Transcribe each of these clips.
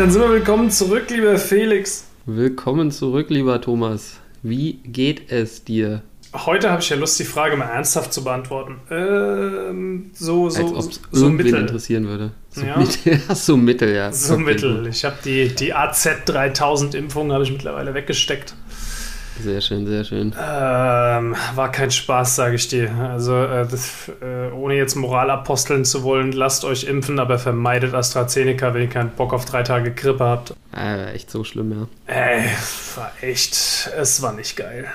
dann sind wir willkommen zurück, lieber Felix. Willkommen zurück, lieber Thomas. Wie geht es dir? Heute habe ich ja Lust, die Frage mal ernsthaft zu beantworten. Ähm, so, so, Als ob es so mittel. interessieren würde. So Ja. mittel, so mittel, ja. So Okay, mittel. Ich habe die, die AZ3000-Impfung habe ich mittlerweile weggesteckt. Sehr schön, sehr schön. Ähm, war kein Spaß, sage ich dir. Also, äh, das, äh, ohne jetzt Moral aposteln zu wollen, lasst euch impfen, aber vermeidet AstraZeneca, wenn ihr keinen Bock auf drei Tage Grippe habt. Äh, echt so schlimm, ja. Ey, war echt, es war nicht geil.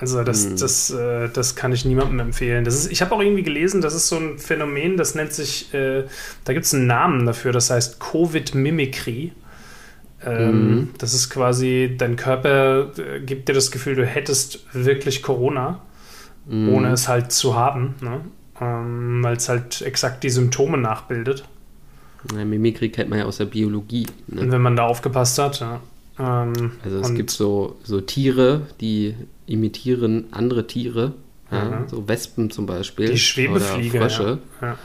Also das, Hm. das, äh, das kann ich niemandem empfehlen. Das ist, ich habe auch irgendwie gelesen, das ist so ein Phänomen, das nennt sich, äh, da gibt es einen Namen dafür, das heißt Covid-Mimicry. Ähm, Mhm. Das ist quasi, dein Körper äh, gibt dir das Gefühl, du hättest wirklich Corona, Mhm. ohne es halt zu haben, ne? ähm, weil es halt exakt die Symptome nachbildet. Ja, Mimikry kennt man ja aus der Biologie. Ne? Und wenn man da aufgepasst hat, ja. Ähm, Also es gibt so, so Tiere, die imitieren andere Tiere. Mhm. So Wespen zum Beispiel. Die Schwebefliege, Oder Frösche. Ja.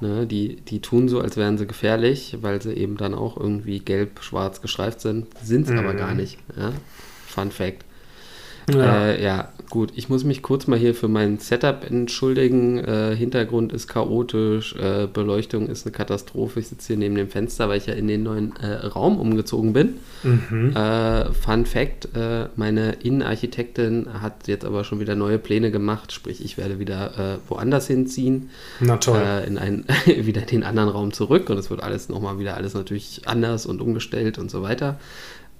Ne, die, die tun so, als wären sie gefährlich, weil sie eben dann auch irgendwie gelb-schwarz gestreift sind. Sind es aber Mhm. gar nicht. Fun Fact. Ja. Äh, ja, gut. Ich muss mich kurz mal hier für mein Setup entschuldigen. Äh, Hintergrund ist chaotisch, äh, Beleuchtung ist eine Katastrophe. Ich sitze hier neben dem Fenster, weil ich ja in den neuen äh, Raum umgezogen bin. Mhm. Äh, Fun Fact: äh, Meine Innenarchitektin hat jetzt aber schon wieder neue Pläne gemacht. Sprich, ich werde wieder woanders hinziehen Na toll. in einen, wieder in den anderen Raum zurück und es wird alles nochmal wieder alles natürlich anders und umgestellt und so weiter.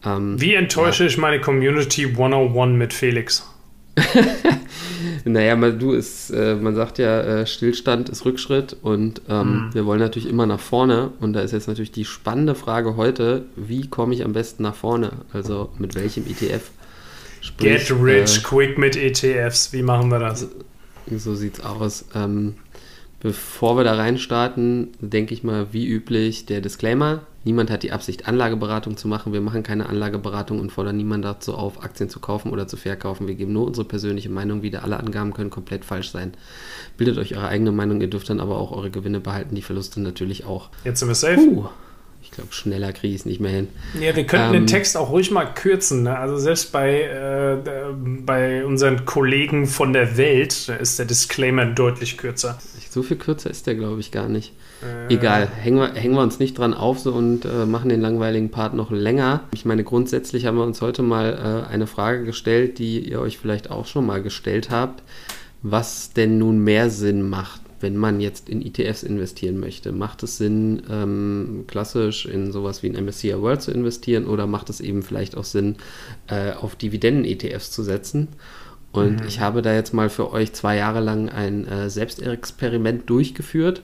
Ähm, Wie enttäusche ich meine Community 101 mit Felix? naja, mal du ist, äh, man sagt ja, äh, Stillstand ist Rückschritt und ähm, wir wollen natürlich immer nach vorne und da ist jetzt natürlich die spannende Frage heute, wie komme ich am besten nach vorne? Also mit welchem ETF? Sprich, Get rich äh, quick mit ETFs. Wie machen wir das? So sieht's aus. Ähm, bevor wir da reinstarten, denke ich mal, wie üblich, der Disclaimer. Niemand hat die Absicht, Anlageberatung zu machen. Wir machen keine Anlageberatung und fordern niemanden dazu auf, Aktien zu kaufen oder zu verkaufen. Wir geben nur unsere persönliche Meinung wieder. Alle Angaben können komplett falsch sein. Bildet euch eure eigene Meinung. Ihr dürft dann aber auch eure Gewinne behalten, die Verluste natürlich auch. Jetzt sind wir safe. Puh, ich glaube, schneller kriege ich es nicht mehr hin. Ja, wir könnten Ähm, den Text auch ruhig mal kürzen. Ne? Also selbst bei, äh, bei unseren Kollegen von der Welt ist der Disclaimer deutlich kürzer. So viel kürzer ist der, glaube ich, gar nicht. Äh, Egal, hängen wir, hängen wir uns nicht dran auf so und äh, machen den langweiligen Part noch länger. Ich meine, grundsätzlich haben wir uns heute mal äh, eine Frage gestellt, die ihr euch vielleicht auch schon mal gestellt habt, was denn nun mehr Sinn macht, wenn man jetzt in ETFs investieren möchte. Macht es Sinn, ähm, klassisch in sowas wie ein MSCI World zu investieren oder macht es eben vielleicht auch Sinn, äh, auf Dividenden-ETFs zu setzen? Und ich habe da jetzt mal für euch zwei Jahre lang ein äh, Selbstexperiment durchgeführt.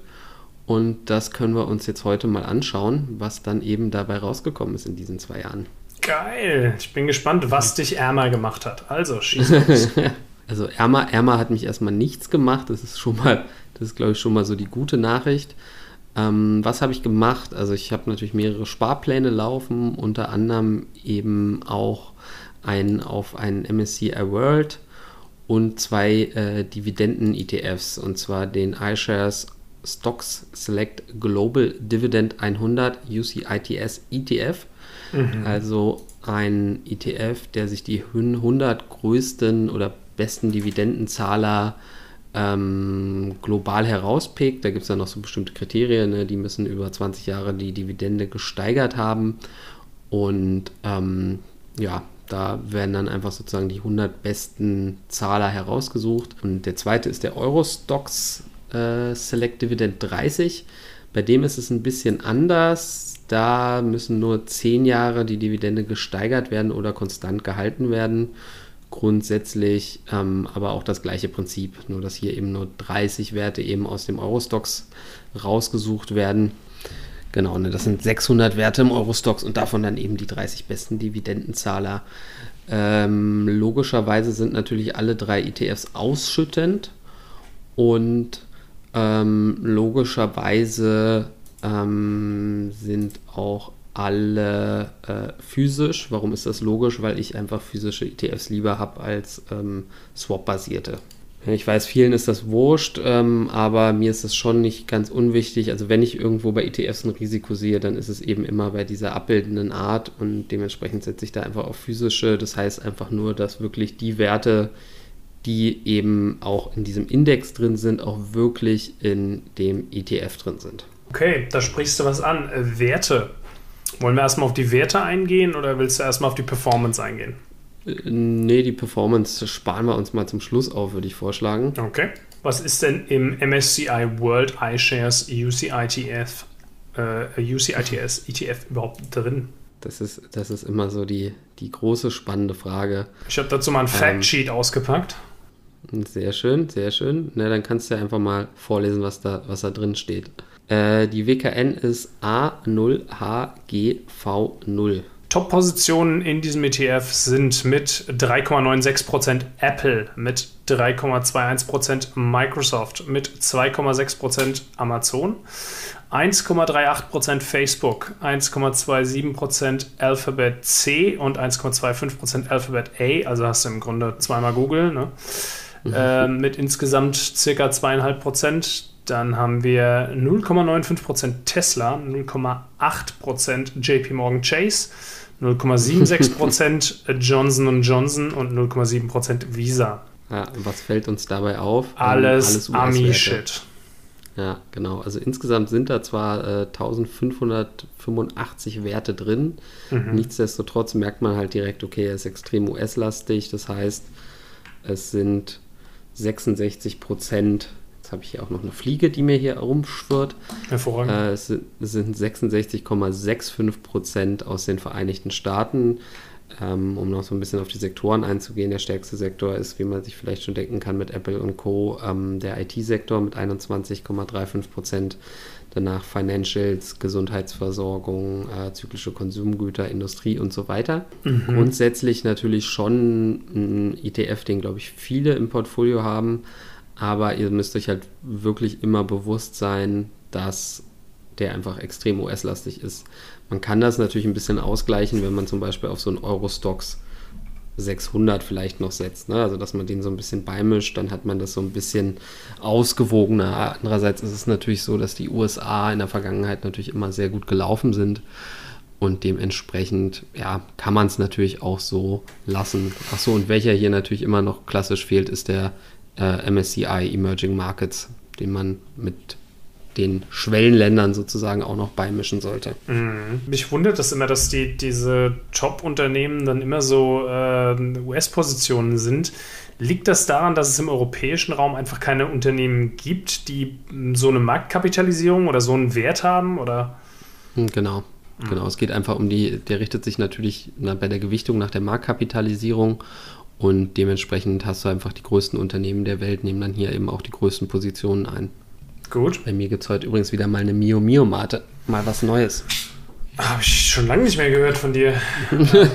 Und das können wir uns jetzt heute mal anschauen, was dann eben dabei rausgekommen ist in diesen zwei Jahren. Geil. Ich bin gespannt, was dich ärmer gemacht hat. Also, schieß los. Also Ärmer, Ärmer hat mich erstmal nichts gemacht. Das ist schon mal, das ist glaube ich schon mal so die gute Nachricht. Ähm, was habe ich gemacht? Also ich habe natürlich mehrere Sparpläne laufen, unter anderem eben auch einen auf einen MSCI World und zwei äh, Dividenden-ETFs, und zwar den iShares Stocks Select Global Dividend 100 UCITS ETF. Also ein ETF, der sich die 100 größten oder besten Dividendenzahler ähm, global herauspickt. Da gibt es dann noch so bestimmte Kriterien, ne? die müssen über 20 Jahre die Dividende gesteigert haben. Und ähm, ja, da werden dann einfach sozusagen die 100 besten Zahler herausgesucht. Und der zweite ist der Eurostox äh, Select Dividend 30. Bei dem ist es ein bisschen anders. Da müssen nur 10 Jahre die Dividende gesteigert werden oder konstant gehalten werden. Grundsätzlich ähm, aber auch das gleiche Prinzip, nur dass hier eben nur 30 Werte eben aus dem Eurostox rausgesucht werden. Genau, ne, das sind 600 Werte im Eurostox und davon dann eben die 30 besten Dividendenzahler. Ähm, logischerweise sind natürlich alle drei ETFs ausschüttend und ähm, logischerweise ähm, sind auch alle äh, physisch. Warum ist das logisch? Weil ich einfach physische ETFs lieber habe als ähm, Swap-basierte. Ich weiß, vielen ist das wurscht, ähm, aber mir ist das schon nicht ganz unwichtig. Also wenn ich irgendwo bei ETFs ein Risiko sehe, dann ist es eben immer bei dieser abbildenden Art und dementsprechend setze ich da einfach auf physische. Das heißt einfach nur, dass wirklich die Werte, die eben auch in diesem Index drin sind, auch wirklich in dem ETF drin sind. Okay, da sprichst du was an. Äh, Werte. Wollen wir erstmal auf die Werte eingehen oder willst du erstmal auf die Performance eingehen? Nee, die Performance sparen wir uns mal zum Schluss auf, würde ich vorschlagen. Okay. Was ist denn im MSCI World iShares UCITF, äh, UCITS ETF überhaupt drin? Das ist, das ist immer so die, die große spannende Frage. Ich habe dazu mal ein Factsheet ähm, ausgepackt. Sehr schön, sehr schön. Na, dann kannst du ja einfach mal vorlesen, was da, was da drin steht. Äh, die WKN ist A0HGV0. Top-Positionen in diesem ETF sind mit 3,96% Apple, mit 3,21% Microsoft, mit 2,6% Amazon, 1,38% Facebook, 1,27% Alphabet C und 1,25% Alphabet A, also hast du im Grunde zweimal Google, ne? mhm. äh, mit insgesamt circa 2,5%. Dann haben wir 0,95% Tesla, 0,8% JP Morgan Chase, 0,76% Johnson Johnson und 0,7% Visa. Ja, was fällt uns dabei auf? Alles, alles Ami-Shit. Ja, genau. Also insgesamt sind da zwar äh, 1585 Werte drin. Mhm. Nichtsdestotrotz merkt man halt direkt, okay, er ist extrem US-lastig. Das heißt, es sind 66 Prozent Jetzt habe ich hier auch noch eine Fliege, die mir hier rumschwirrt. Hervorragend. Äh, es sind 66,65 Prozent aus den Vereinigten Staaten. Ähm, um noch so ein bisschen auf die Sektoren einzugehen, der stärkste Sektor ist, wie man sich vielleicht schon denken kann, mit Apple und Co. Ähm, der IT-Sektor mit 21,35 Prozent. Danach Financials, Gesundheitsversorgung, äh, zyklische Konsumgüter, Industrie und so weiter. Mhm. Grundsätzlich natürlich schon ein ETF, den, glaube ich, viele im Portfolio haben aber ihr müsst euch halt wirklich immer bewusst sein, dass der einfach extrem US-lastig ist. Man kann das natürlich ein bisschen ausgleichen, wenn man zum Beispiel auf so einen Eurostox 600 vielleicht noch setzt. Ne? Also, dass man den so ein bisschen beimischt, dann hat man das so ein bisschen ausgewogener. Andererseits ist es natürlich so, dass die USA in der Vergangenheit natürlich immer sehr gut gelaufen sind. Und dementsprechend, ja, kann man es natürlich auch so lassen. Achso, und welcher hier natürlich immer noch klassisch fehlt, ist der äh, MSCI Emerging Markets, den man mit den Schwellenländern sozusagen auch noch beimischen sollte. Mhm. Mich wundert das immer, dass die, diese Top-Unternehmen dann immer so äh, US-Positionen sind. Liegt das daran, dass es im europäischen Raum einfach keine Unternehmen gibt, die so eine Marktkapitalisierung oder so einen Wert haben? Oder? Hm, genau. Mhm. Genau, es geht einfach um die, der richtet sich natürlich na, bei der Gewichtung nach der Marktkapitalisierung und dementsprechend hast du einfach die größten Unternehmen der Welt, nehmen dann hier eben auch die größten Positionen ein. Gut. Bei mir gibt es heute übrigens wieder mal eine Mio Mio Mate. Mal was Neues. Habe ich schon lange nicht mehr gehört von dir.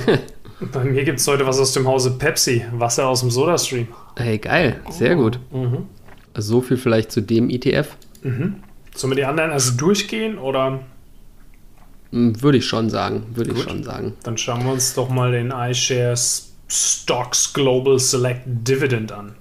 Bei mir gibt es heute was aus dem Hause Pepsi. Wasser aus dem Sodastream. Hey, geil. Sehr gut. Mhm. So viel vielleicht zu dem ETF. Mhm. Sollen wir die anderen also durchgehen oder? Hm, würde ich schon sagen. Würde ich schon sagen. Dann schauen wir uns doch mal den iShares Stocks Global Select Dividend an.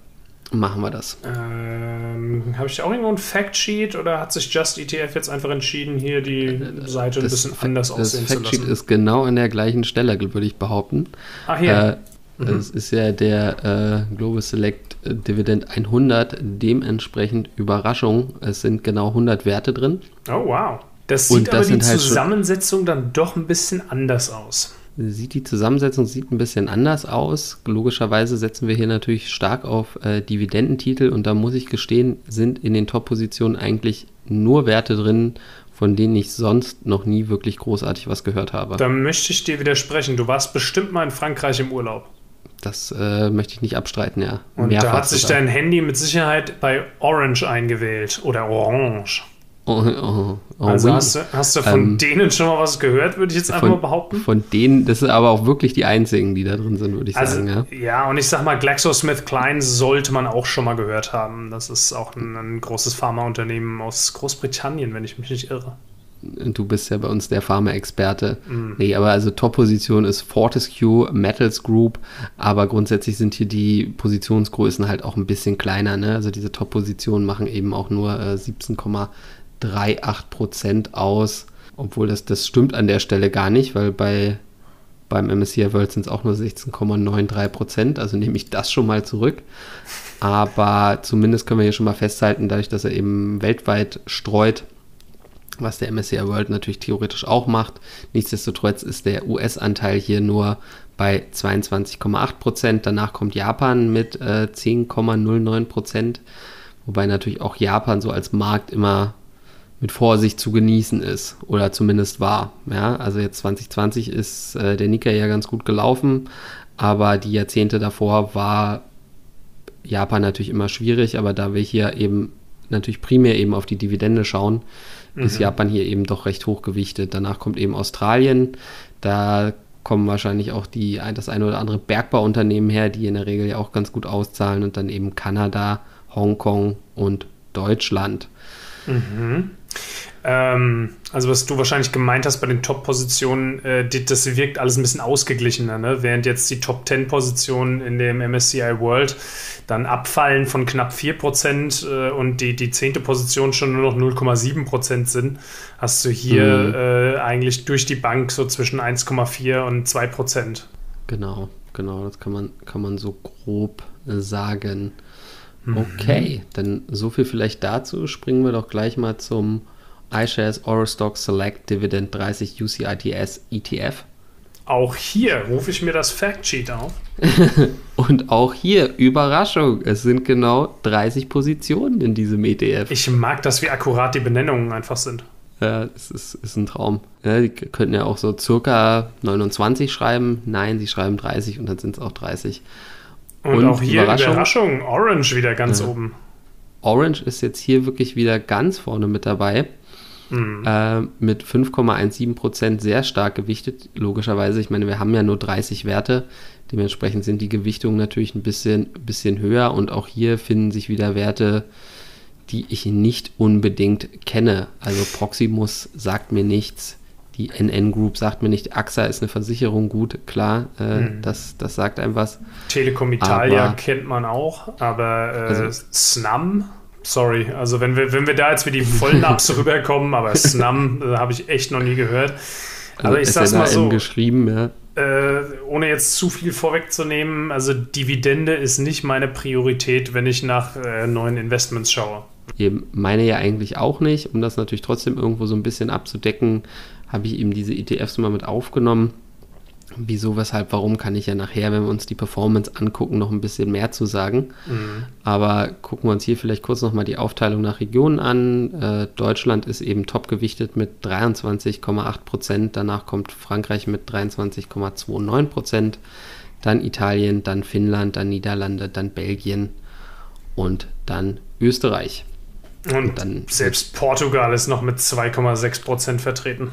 Machen wir das. Ähm, Habe ich auch irgendwo ein Factsheet oder hat sich Just ETF jetzt einfach entschieden, hier die äh, Seite das ein bisschen anders aussehen zu lassen? Das Factsheet ist genau an der gleichen Stelle, würde ich behaupten. Ach hier. Äh, mhm. Es ist ja der äh, Global Select Dividend 100, dementsprechend Überraschung. Es sind genau 100 Werte drin. Oh, wow. Das sieht das aber die halt Zusammensetzung dann doch ein bisschen anders aus sieht die Zusammensetzung sieht ein bisschen anders aus. Logischerweise setzen wir hier natürlich stark auf äh, Dividendentitel und da muss ich gestehen, sind in den Top-Positionen eigentlich nur Werte drin, von denen ich sonst noch nie wirklich großartig was gehört habe. Da möchte ich dir widersprechen. Du warst bestimmt mal in Frankreich im Urlaub. Das äh, möchte ich nicht abstreiten, ja. Und Mehrfach da hat sich sogar. dein Handy mit Sicherheit bei Orange eingewählt oder Orange. Oh, oh, oh, also hast du, hast du von ähm, denen schon mal was gehört, würde ich jetzt einfach von, mal behaupten? Von denen, das sind aber auch wirklich die einzigen, die da drin sind, würde ich also, sagen. Ja. ja, und ich sag mal, GlaxoSmithKline sollte man auch schon mal gehört haben. Das ist auch ein, ein großes Pharmaunternehmen aus Großbritannien, wenn ich mich nicht irre. du bist ja bei uns der Pharma-Experte. Mhm. Nee, aber also Top-Position ist Fortescue, Metals Group, aber grundsätzlich sind hier die Positionsgrößen halt auch ein bisschen kleiner. Ne? Also diese Top-Positionen machen eben auch nur äh, 17,38 Prozent aus, obwohl das, das stimmt an der Stelle gar nicht, weil bei beim MSCI World sind es auch nur 16,93 Prozent, also nehme ich das schon mal zurück. Aber zumindest können wir hier schon mal festhalten, dadurch, dass er eben weltweit streut, was der MSCI World natürlich theoretisch auch macht. Nichtsdestotrotz ist der US-Anteil hier nur bei 22,8 Prozent. Danach kommt Japan mit äh, 10,09 Prozent, wobei natürlich auch Japan so als Markt immer mit Vorsicht zu genießen ist oder zumindest war. Ja, also jetzt 2020 ist äh, der Nikkei ja ganz gut gelaufen, aber die Jahrzehnte davor war Japan natürlich immer schwierig, aber da wir hier eben natürlich primär eben auf die Dividende schauen, mhm. ist Japan hier eben doch recht hochgewichtet. Danach kommt eben Australien, da kommen wahrscheinlich auch die, das eine oder andere Bergbauunternehmen her, die in der Regel ja auch ganz gut auszahlen und dann eben Kanada, Hongkong und Deutschland. Mhm. Ähm, also was du wahrscheinlich gemeint hast bei den Top-Positionen, äh, das wirkt alles ein bisschen ausgeglichener, ne? während jetzt die Top-10-Positionen in dem MSCI World dann abfallen von knapp 4% äh, und die, die zehnte Position schon nur noch 0,7% sind, hast du hier mhm. äh, eigentlich durch die Bank so zwischen 1,4 und 2%. Genau, genau, das kann man, kann man so grob sagen. Mhm. Okay, dann so viel vielleicht dazu. Springen wir doch gleich mal zum iShares Eurostock Select Dividend 30 UCITS ETF. Auch hier rufe ich mir das Factsheet auf. Und auch hier, Überraschung, es sind genau 30 Positionen in diesem ETF. Ich mag das, wie akkurat die Benennungen einfach sind. Ja, es ist, ist ein Traum. Ja, die könnten ja auch so circa 29 schreiben. Nein, sie schreiben 30 und dann sind es auch 30. Und, und auch hier Überraschung, Überraschung, Orange wieder ganz ja. oben. Orange ist jetzt hier wirklich wieder ganz vorne mit dabei. Mhm. Äh, mit 5,17 Prozent sehr stark gewichtet, logischerweise. Ich meine, wir haben ja nur 30 Werte. Dementsprechend sind die Gewichtungen natürlich ein bisschen, bisschen höher und auch hier finden sich wieder Werte, die ich nicht unbedingt kenne. Also Proximus sagt mir nichts. Die NN Group sagt mir nicht, AXA ist eine Versicherung, gut, klar, äh, mhm. das, das sagt einem was. Telekom Italia aber, kennt man auch, aber äh, also, Snam Sorry, also wenn wir, wenn wir da jetzt wie die Vollnaps rüberkommen, aber Snam äh, habe ich echt noch nie gehört. Also aber ich sag's mal so. geschrieben, ja. Äh, ohne jetzt zu viel vorwegzunehmen, also Dividende ist nicht meine Priorität, wenn ich nach äh, neuen Investments schaue. Eben, meine ja eigentlich auch nicht. Um das natürlich trotzdem irgendwo so ein bisschen abzudecken, habe ich eben diese ETFs mal mit aufgenommen wieso, weshalb, warum, kann ich ja nachher, wenn wir uns die Performance angucken, noch ein bisschen mehr zu sagen. Mhm. Aber gucken wir uns hier vielleicht kurz nochmal die Aufteilung nach Regionen an. Äh, Deutschland ist eben top gewichtet mit 23,8 Prozent. Danach kommt Frankreich mit 23,29 Prozent. Dann Italien, dann Finnland, dann Niederlande, dann Belgien und dann Österreich. Und, und dann selbst Portugal ist noch mit 2,6 Prozent vertreten.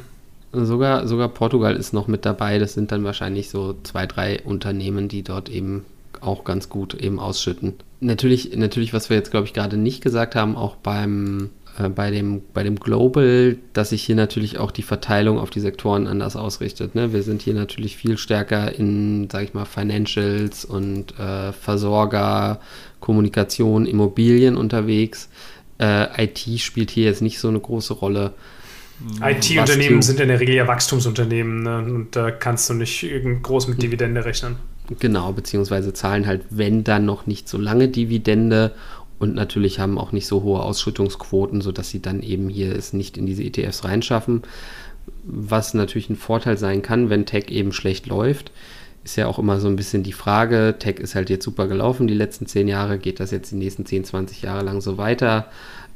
Sogar, sogar Portugal ist noch mit dabei. Das sind dann wahrscheinlich so zwei, drei Unternehmen, die dort eben auch ganz gut eben ausschütten. Natürlich, natürlich, was wir jetzt, glaube ich, gerade nicht gesagt haben, auch beim, äh, bei, dem, bei dem Global, dass sich hier natürlich auch die Verteilung auf die Sektoren anders ausrichtet. Ne? Wir sind hier natürlich viel stärker in, sage ich mal, Financials und äh, Versorger, Kommunikation, Immobilien unterwegs. Äh, IT spielt hier jetzt nicht so eine große Rolle. IT-Unternehmen sind in der Regel ja Wachstumsunternehmen ne? und da kannst du nicht groß mit Dividende rechnen. Genau, beziehungsweise zahlen halt, wenn dann noch nicht so lange Dividende und natürlich haben auch nicht so hohe Ausschüttungsquoten, sodass sie dann eben hier es nicht in diese ETFs reinschaffen. Was natürlich ein Vorteil sein kann, wenn Tech eben schlecht läuft, ist ja auch immer so ein bisschen die Frage. Tech ist halt jetzt super gelaufen die letzten zehn Jahre. Geht das jetzt die nächsten 10, 20 Jahre lang so weiter?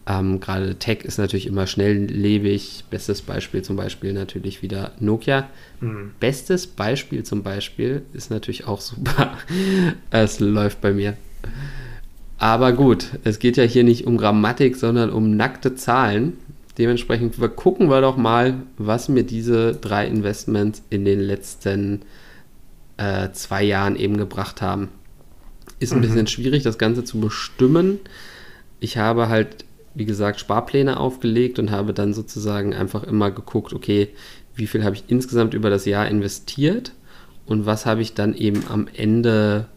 Ähm, Gerade Tech ist natürlich immer schnelllebig. Bestes Beispiel zum Beispiel natürlich wieder Nokia. Mhm. Bestes Beispiel zum Beispiel ist natürlich auch super. es läuft bei mir. Aber gut, es geht ja hier nicht um Grammatik, sondern um nackte Zahlen. Dementsprechend gucken wir doch mal, was mir diese drei Investments in den letzten äh, zwei Jahren eben gebracht haben. Ist ein mhm. bisschen schwierig, das Ganze zu bestimmen. Ich habe halt wie gesagt, Sparpläne aufgelegt und habe dann sozusagen einfach immer geguckt, okay, wie viel habe ich insgesamt über das Jahr investiert und was habe ich dann eben am Ende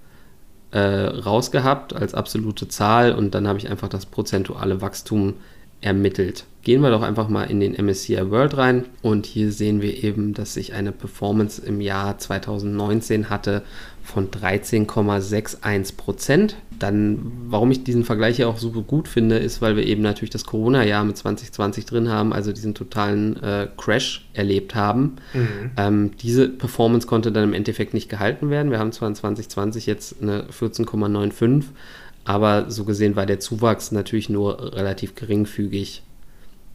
äh, rausgehabt als absolute Zahl und dann habe ich einfach das prozentuale Wachstum ermittelt. Gehen wir doch einfach mal in den MSCI World rein und hier sehen wir eben, dass ich eine Performance im Jahr 2019 hatte von 13,61 Prozent. Dann, warum ich diesen Vergleich ja auch super gut finde, ist, weil wir eben natürlich das Corona-Jahr mit 2020 drin haben, also diesen totalen äh, Crash erlebt haben. Mhm. Ähm, diese Performance konnte dann im Endeffekt nicht gehalten werden. Wir haben zwar in 2020 jetzt eine 14,95, aber so gesehen war der Zuwachs natürlich nur relativ geringfügig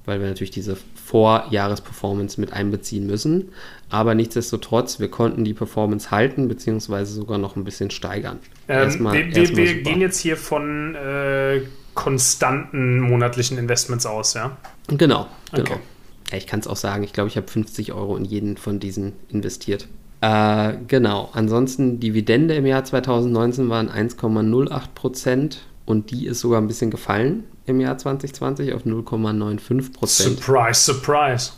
weil wir natürlich diese Vorjahresperformance mit einbeziehen müssen. Aber nichtsdestotrotz, wir konnten die Performance halten, beziehungsweise sogar noch ein bisschen steigern. Ähm, erstmal, wir, wir, wir gehen jetzt hier von äh, konstanten monatlichen Investments aus, ja? Genau, genau. Okay. Ja, ich kann es auch sagen, ich glaube, ich habe 50 Euro in jeden von diesen investiert. Äh, genau, ansonsten Dividende im Jahr 2019 waren 1,08 Prozent und die ist sogar ein bisschen gefallen im Jahr 2020 auf 0,95 Prozent. Surprise, surprise.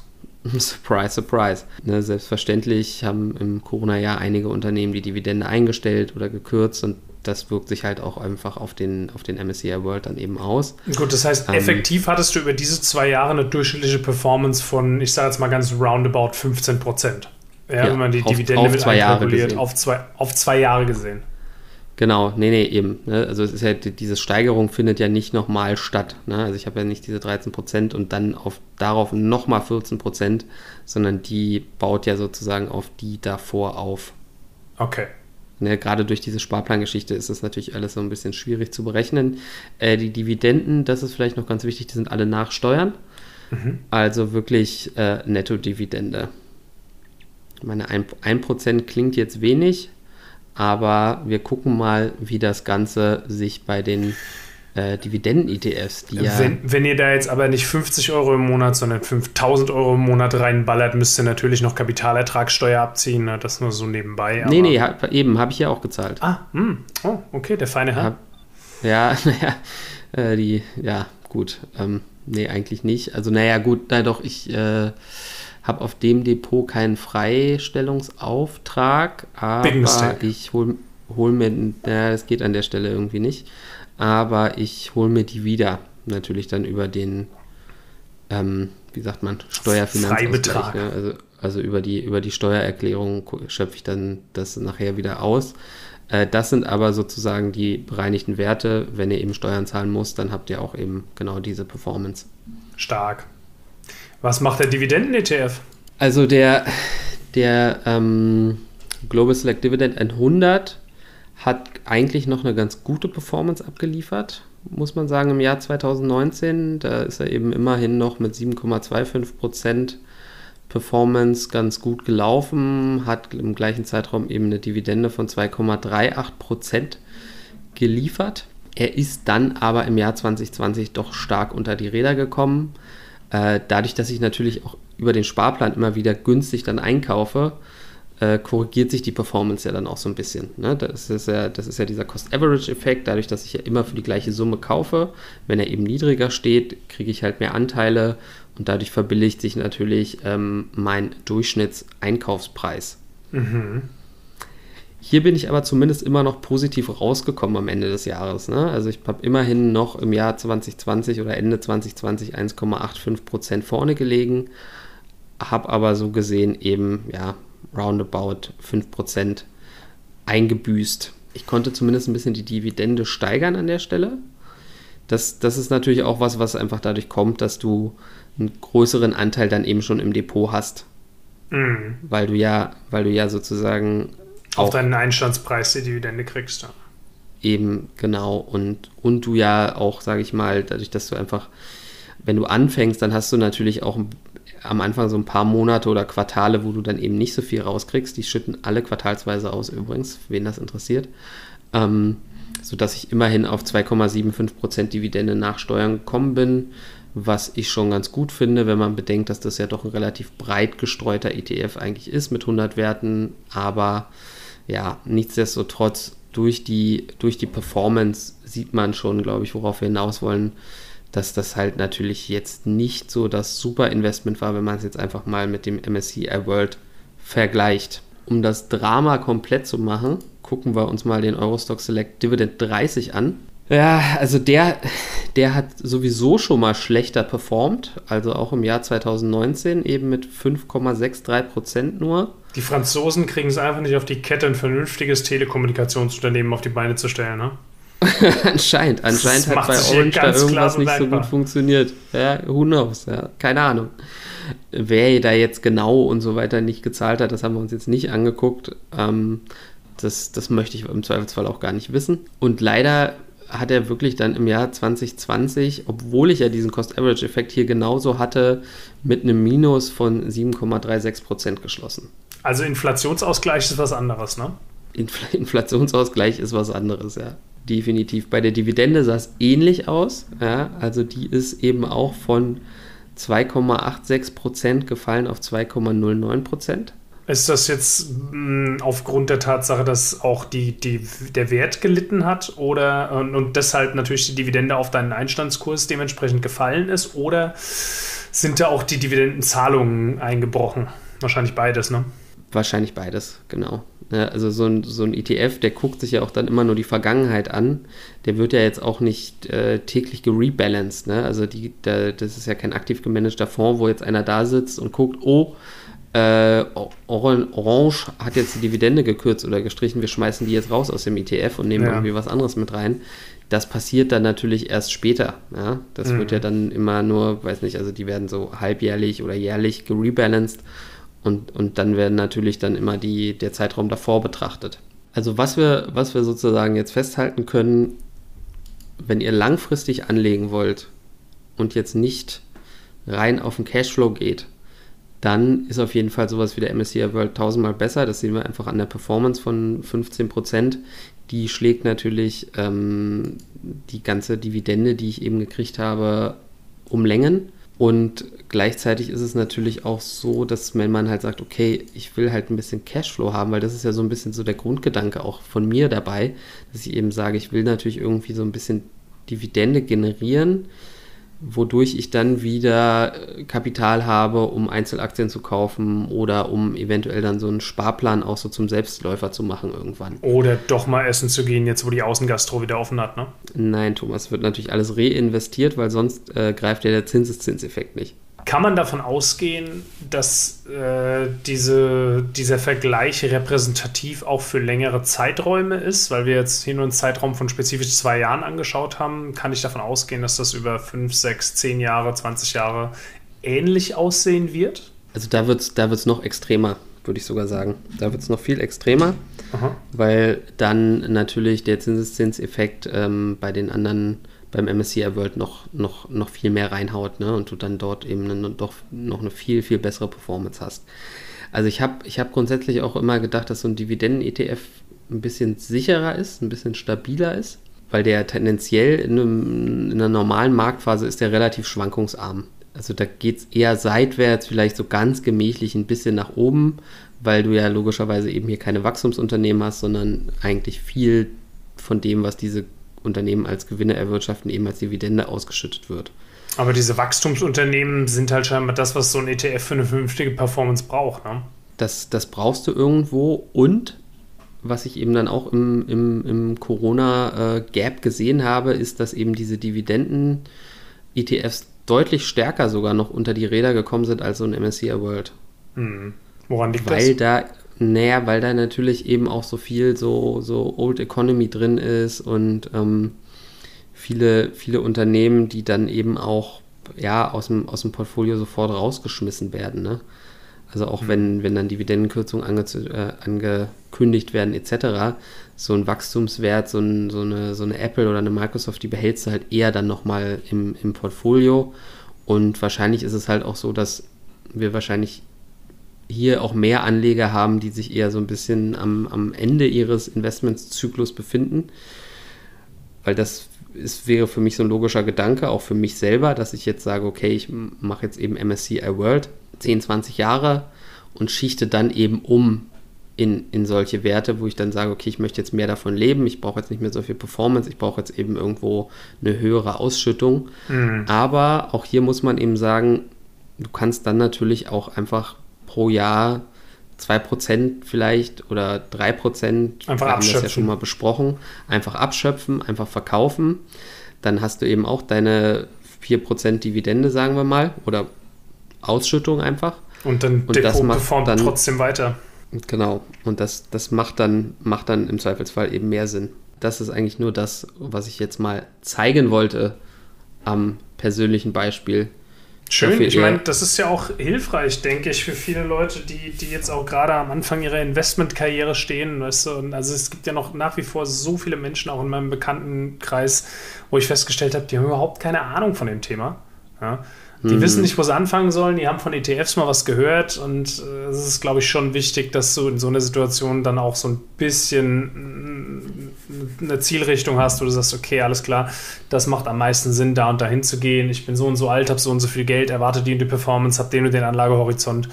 Surprise, surprise. Ne, selbstverständlich haben im Corona-Jahr einige Unternehmen die Dividende eingestellt oder gekürzt und das wirkt sich halt auch einfach auf den, auf den MSCI World dann eben aus. Gut, das heißt, ähm, effektiv hattest du über diese zwei Jahre eine durchschnittliche Performance von, ich sage jetzt mal ganz roundabout 15 Prozent. Ja, ja, wenn man die auf, Dividende auf mit zwei Jahre gesehen. Auf zwei, auf zwei Jahre gesehen. Genau, nee, nee, eben. Ne? Also es ist ja, diese Steigerung findet ja nicht nochmal statt. Ne? Also ich habe ja nicht diese 13 Prozent und dann auf, darauf nochmal 14 Prozent, sondern die baut ja sozusagen auf die davor auf. Okay. Ne, gerade durch diese Sparplangeschichte ist das natürlich alles so ein bisschen schwierig zu berechnen. Äh, die Dividenden, das ist vielleicht noch ganz wichtig, die sind alle nach Steuern. Mhm. Also wirklich äh, Netto-Dividende. Meine 1%, 1 klingt jetzt wenig, aber wir gucken mal, wie das Ganze sich bei den äh, Dividenden-ETFs, die ja. Wenn, wenn, ihr da jetzt aber nicht 50 Euro im Monat, sondern 5000 Euro im Monat reinballert, müsst ihr natürlich noch Kapitalertragssteuer abziehen. Ne? Das nur so nebenbei. nee, nee, hab, eben, habe ich ja auch gezahlt. Ah, mh. Hm. oh, okay, der feine Herr. Ja, naja, äh, die, ja, gut. Ähm, nee, eigentlich nicht. Also, naja, gut, na doch, ich. Äh, habe auf dem Depot keinen Freistellungsauftrag, aber ich hole hol mir, naja, das geht an der Stelle irgendwie nicht, aber ich hole mir die wieder, natürlich dann über den, ähm, wie sagt man, Steuerfinanzausgleich. Ne? Also, also über die, über die Steuererklärung schöpfe ich dann das nachher wieder aus. Äh, das sind aber sozusagen die bereinigten Werte. Wenn ihr eben Steuern zahlen muss, dann habt ihr auch eben genau diese Performance. Stark. Was macht der Dividenden-ETF? Also der, der ähm, Global Select Dividend 100 hat eigentlich noch eine ganz gute Performance abgeliefert, muss man sagen, im Jahr 2019. Da ist er eben immerhin noch mit 7,25% Performance ganz gut gelaufen, hat im gleichen Zeitraum eben eine Dividende von 2,38% geliefert. Er ist dann aber im Jahr 2020 doch stark unter die Räder gekommen. Äh, dadurch, dass ich natürlich auch über den Sparplan immer wieder günstig dann einkaufe, äh, korrigiert sich die Performance ja dann auch so ein bisschen. Ne? Das, ist ja, das ist ja dieser Cost-Average-Effekt, dadurch, dass ich ja immer für die gleiche Summe kaufe. Wenn er eben niedriger steht, kriege ich halt mehr Anteile und dadurch verbilligt sich natürlich ähm, mein Durchschnittseinkaufspreis. Mhm. Hier bin ich aber zumindest immer noch positiv rausgekommen am Ende des Jahres. Ne? Also ich habe immerhin noch im Jahr 2020 oder Ende 2020 1,85 Prozent vorne gelegen, habe aber so gesehen eben ja roundabout 5 Prozent eingebüßt. Ich konnte zumindest ein bisschen die Dividende steigern an der Stelle. Das, das ist natürlich auch was, was einfach dadurch kommt, dass du einen größeren Anteil dann eben schon im Depot hast. Mhm. Weil du ja, weil du ja sozusagen auf deinen Einstandspreis die Dividende kriegst. Ja. Eben, genau. Und, und du ja auch, sage ich mal, dadurch, dass du einfach, wenn du anfängst, dann hast du natürlich auch am Anfang so ein paar Monate oder Quartale, wo du dann eben nicht so viel rauskriegst. Die schütten alle quartalsweise aus übrigens, wen das interessiert. Ähm, sodass ich immerhin auf 2,75% Dividende nach Steuern gekommen bin, was ich schon ganz gut finde, wenn man bedenkt, dass das ja doch ein relativ breit gestreuter ETF eigentlich ist mit 100 Werten, aber ja, nichtsdestotrotz durch die, durch die Performance sieht man schon, glaube ich, worauf wir hinaus wollen, dass das halt natürlich jetzt nicht so das super Investment war, wenn man es jetzt einfach mal mit dem MSCI World vergleicht. Um das Drama komplett zu machen, gucken wir uns mal den Eurostock Select Dividend 30 an. Ja, also der, der hat sowieso schon mal schlechter performt, also auch im Jahr 2019 eben mit 5,63 Prozent nur. Die Franzosen kriegen es einfach nicht auf die Kette, ein vernünftiges Telekommunikationsunternehmen auf die Beine zu stellen, ne? anscheinend, anscheinend hat bei Orange da irgendwas nicht so gut funktioniert. Ja, who knows, ja, keine Ahnung. Wer da jetzt genau und so weiter nicht gezahlt hat, das haben wir uns jetzt nicht angeguckt. Ähm, das, das möchte ich im Zweifelsfall auch gar nicht wissen. Und leider hat er wirklich dann im Jahr 2020, obwohl ich ja diesen Cost-Average-Effekt hier genauso hatte, mit einem Minus von 7,36 Prozent geschlossen. Also Inflationsausgleich ist was anderes, ne? Infl Inflationsausgleich ist was anderes, ja. Definitiv. Bei der Dividende sah es ähnlich aus. Ja, also die ist eben auch von 2,86 Prozent gefallen auf 2,09 Prozent. Ist das jetzt mh, hm, aufgrund der Tatsache, dass auch die, die, der Wert gelitten hat oder und, und deshalb natürlich die Dividende auf deinen Einstandskurs dementsprechend gefallen ist oder sind da auch die Dividendenzahlungen eingebrochen? Wahrscheinlich beides, ne? Wahrscheinlich beides, genau. also so ein, so ein ETF, der guckt sich ja auch dann immer nur die Vergangenheit an. Der wird ja jetzt auch nicht äh, täglich gerebalanced. Ne? Also die, der, das ist ja kein aktiv gemanagter Fonds, wo jetzt einer da sitzt und guckt, oh, äh, Orange hat jetzt die Dividende gekürzt oder gestrichen, wir schmeißen die jetzt raus aus dem ETF und nehmen ja. irgendwie was anderes mit rein. Das passiert dann natürlich erst später. Ja? Das mhm. wird ja dann immer nur, weiß nicht, also die werden so halbjährlich oder jährlich gerebalanced und, und dann werden natürlich dann immer die, der Zeitraum davor betrachtet. Also was wir, was wir sozusagen jetzt festhalten können, wenn ihr langfristig anlegen wollt und jetzt nicht rein auf den Cashflow geht, dann ist auf jeden Fall sowas wie der MSCI World tausendmal besser. Das sehen wir einfach an der Performance von 15%. Die schlägt natürlich ähm, die ganze Dividende, die ich eben gekriegt habe, um Längen. Und gleichzeitig ist es natürlich auch so, dass wenn man halt sagt, okay, ich will halt ein bisschen Cashflow haben, weil das ist ja so ein bisschen so der Grundgedanke auch von mir dabei, dass ich eben sage, ich will natürlich irgendwie so ein bisschen Dividende generieren wodurch ich dann wieder äh, Kapital habe, um Einzelaktien zu kaufen oder um eventuell dann so einen Sparplan auch so zum Selbstläufer zu machen irgendwann. Oder doch mal essen zu gehen, jetzt wo die Außengastro wieder offen hat, ne? Nein, Thomas, wird natürlich alles reinvestiert, weil sonst äh, greift ja der Zinseszinseffekt nicht. Kann man davon ausgehen, dass äh, diese, dieser Vergleich repräsentativ auch für längere Zeiträume ist? Weil wir jetzt hier nur einen Zeitraum von spezifisch zwei Jahren angeschaut haben, kann ich davon ausgehen, dass das über fünf, sechs, zehn Jahre, 20 Jahre ähnlich aussehen wird? Also da wird es da wird's noch extremer, würde ich sogar sagen. Da wird es noch viel extremer, Aha. weil dann natürlich der Zinseszinseffekt ähm, bei den anderen beim MSCI World noch, noch, noch viel mehr reinhaut ne? und du dann dort eben eine, doch noch eine viel, viel bessere Performance hast. Also ich habe ich hab grundsätzlich auch immer gedacht, dass so ein Dividenden-ETF ein bisschen sicherer ist, ein bisschen stabiler ist, weil der tendenziell in, einem, in einer normalen Marktphase ist der relativ schwankungsarm. Also da geht es eher seitwärts, vielleicht so ganz gemächlich ein bisschen nach oben, weil du ja logischerweise eben hier keine Wachstumsunternehmen hast, sondern eigentlich viel von dem, was diese Unternehmen als Gewinne erwirtschaften, eben als Dividende ausgeschüttet wird. Aber diese Wachstumsunternehmen sind halt scheinbar das, was so ein ETF für eine vernünftige Performance braucht. Ne? Das, das brauchst du irgendwo und was ich eben dann auch im, im, im Corona-Gap gesehen habe, ist, dass eben diese Dividenden-ETFs deutlich stärker sogar noch unter die Räder gekommen sind als so ein MSCI World. Hm. Woran liegt Weil das? Weil da naja, weil da natürlich eben auch so viel so, so Old Economy drin ist und ähm, viele, viele Unternehmen, die dann eben auch ja, aus, dem, aus dem Portfolio sofort rausgeschmissen werden. Ne? Also auch mhm. wenn, wenn dann Dividendenkürzungen ange, äh, angekündigt werden etc., so ein Wachstumswert, so, ein, so, eine, so eine Apple oder eine Microsoft, die behältst du halt eher dann nochmal im, im Portfolio. Und wahrscheinlich ist es halt auch so, dass wir wahrscheinlich hier auch mehr Anleger haben, die sich eher so ein bisschen am, am Ende ihres Investmentszyklus befinden. Weil das ist, wäre für mich so ein logischer Gedanke, auch für mich selber, dass ich jetzt sage, okay, ich mache jetzt eben MSCI World 10, 20 Jahre und schichte dann eben um in, in solche Werte, wo ich dann sage, okay, ich möchte jetzt mehr davon leben, ich brauche jetzt nicht mehr so viel Performance, ich brauche jetzt eben irgendwo eine höhere Ausschüttung. Mhm. Aber auch hier muss man eben sagen, du kannst dann natürlich auch einfach pro Jahr 2% vielleicht oder 3%, einfach wir haben abschöpfen. das ja schon mal besprochen, einfach abschöpfen, einfach verkaufen. Dann hast du eben auch deine 4% Dividende, sagen wir mal, oder Ausschüttung einfach. Und dann und Depot performt dann, trotzdem weiter. Genau. Und das, das macht, dann, macht dann im Zweifelsfall eben mehr Sinn. Das ist eigentlich nur das, was ich jetzt mal zeigen wollte am persönlichen Beispiel. Schön, ich meine, das ist ja auch hilfreich, denke ich, für viele Leute, die, die jetzt auch gerade am Anfang ihrer Investmentkarriere stehen. Weißt du? Und also es gibt ja noch nach wie vor so viele Menschen, auch in meinem Bekanntenkreis, wo ich festgestellt habe, die haben überhaupt keine Ahnung von dem Thema. Ja? Die mhm. wissen nicht, wo sie anfangen sollen, die haben von ETFs mal was gehört und äh, es ist, glaube ich, schon wichtig, dass du in so einer Situation dann auch so ein bisschen mm, eine Zielrichtung hast, wo du sagst, okay, alles klar, das macht am meisten Sinn, da und dahin zu gehen. Ich bin so und so alt, habe so und so viel Geld, erwarte die und die Performance, habe den und den Anlagehorizont,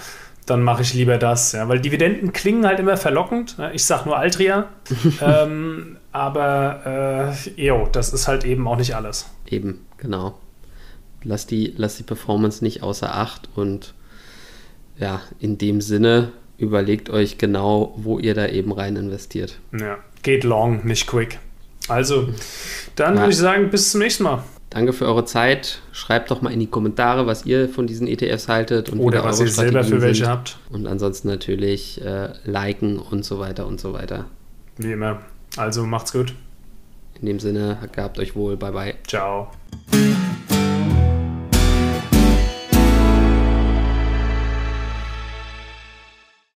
dann mache ich lieber das. Ja? Weil Dividenden klingen halt immer verlockend. Ne? Ich sage nur Altria, ähm, aber äh, jo, das ist halt eben auch nicht alles. Eben, genau lass die, lass die Performance nicht außer Acht und ja, in dem Sinne überlegt euch genau, wo ihr da eben rein investiert. Ja, geht long, nicht quick. Also, dann ja. würde ich sagen, bis zum nächsten Mal. Danke für eure Zeit. Schreibt doch mal in die Kommentare, was ihr von diesen ETFs haltet und oder was ihr selber für welche sind. habt. Und ansonsten natürlich äh, liken und so weiter und so weiter. Wie immer. Also macht's gut. In dem Sinne, gehabt euch wohl. Bye bye. Ciao.